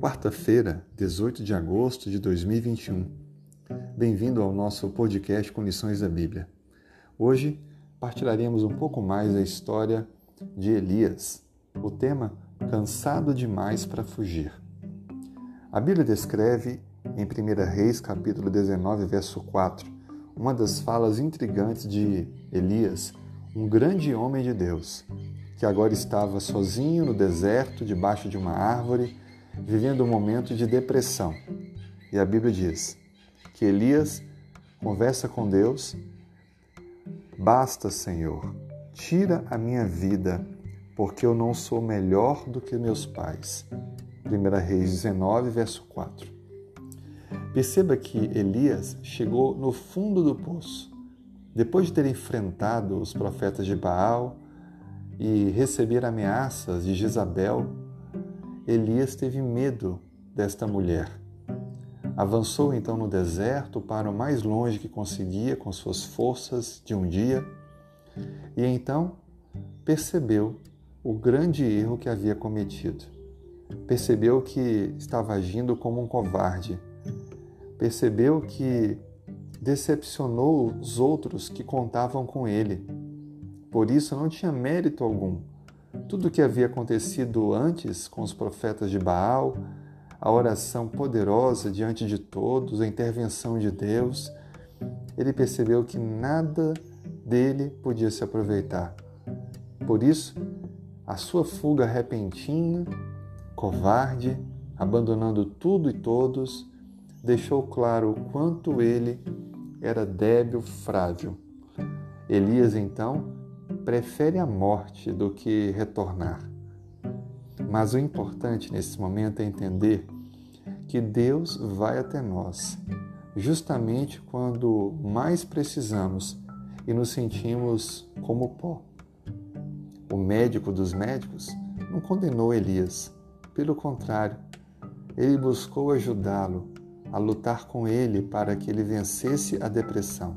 quarta-feira, 18 de agosto de 2021. Bem-vindo ao nosso podcast com lições da Bíblia. Hoje partilharemos um pouco mais da história de Elias. O tema Cansado demais para fugir. A Bíblia descreve em 1 Reis, capítulo 19, verso 4, uma das falas intrigantes de Elias, um grande homem de Deus, que agora estava sozinho no deserto, debaixo de uma árvore, vivendo um momento de depressão. E a Bíblia diz que Elias conversa com Deus: Basta, Senhor, tira a minha vida, porque eu não sou melhor do que meus pais. 1 Reis 19, verso 4. Perceba que Elias chegou no fundo do poço. Depois de ter enfrentado os profetas de Baal, e receber ameaças de Jezabel, Elias teve medo desta mulher. Avançou então no deserto para o mais longe que conseguia com suas forças de um dia e então percebeu o grande erro que havia cometido. Percebeu que estava agindo como um covarde. Percebeu que decepcionou os outros que contavam com ele por isso não tinha mérito algum. Tudo o que havia acontecido antes com os profetas de Baal, a oração poderosa diante de todos, a intervenção de Deus, ele percebeu que nada dele podia se aproveitar. Por isso, a sua fuga repentina, covarde, abandonando tudo e todos, deixou claro o quanto ele era débil, frágil. Elias, então, prefere a morte do que retornar. Mas o importante nesse momento é entender que Deus vai até nós, justamente quando mais precisamos e nos sentimos como pó. O médico dos médicos não condenou Elias, pelo contrário, ele buscou ajudá-lo a lutar com ele para que ele vencesse a depressão.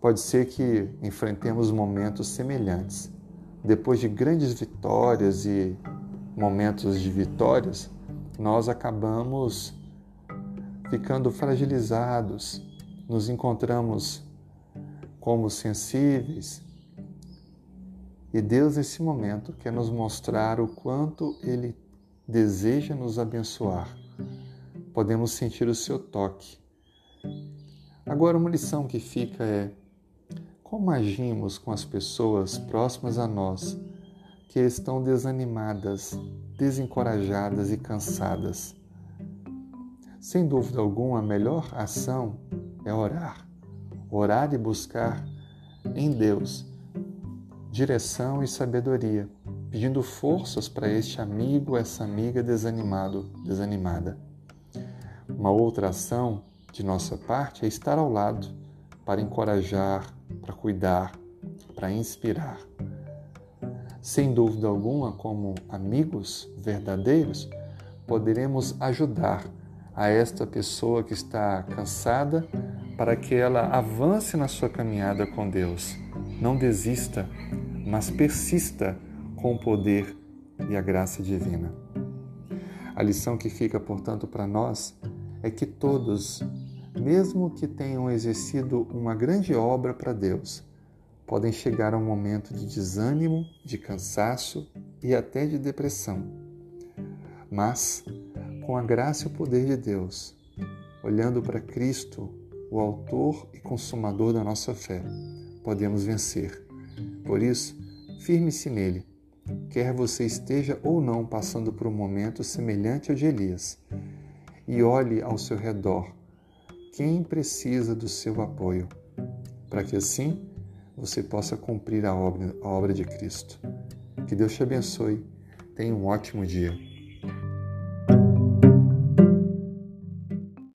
Pode ser que enfrentemos momentos semelhantes. Depois de grandes vitórias e momentos de vitórias, nós acabamos ficando fragilizados, nos encontramos como sensíveis. E Deus, nesse momento, quer nos mostrar o quanto Ele deseja nos abençoar. Podemos sentir o seu toque. Agora, uma lição que fica é: como agimos com as pessoas próximas a nós que estão desanimadas, desencorajadas e cansadas? Sem dúvida alguma, a melhor ação é orar. Orar e buscar em Deus direção e sabedoria, pedindo forças para este amigo, essa amiga desanimado, desanimada. Uma outra ação de nossa parte é estar ao lado para encorajar, para cuidar, para inspirar. Sem dúvida alguma, como amigos verdadeiros, poderemos ajudar a esta pessoa que está cansada para que ela avance na sua caminhada com Deus. Não desista, mas persista com o poder e a graça divina. A lição que fica, portanto, para nós é que todos mesmo que tenham exercido uma grande obra para Deus, podem chegar a um momento de desânimo, de cansaço e até de depressão. Mas, com a graça e o poder de Deus, olhando para Cristo, o Autor e Consumador da nossa fé, podemos vencer. Por isso, firme-se nele, quer você esteja ou não passando por um momento semelhante ao de Elias, e olhe ao seu redor quem precisa do seu apoio, para que assim você possa cumprir a obra, a obra de Cristo. Que Deus te abençoe. Tenha um ótimo dia.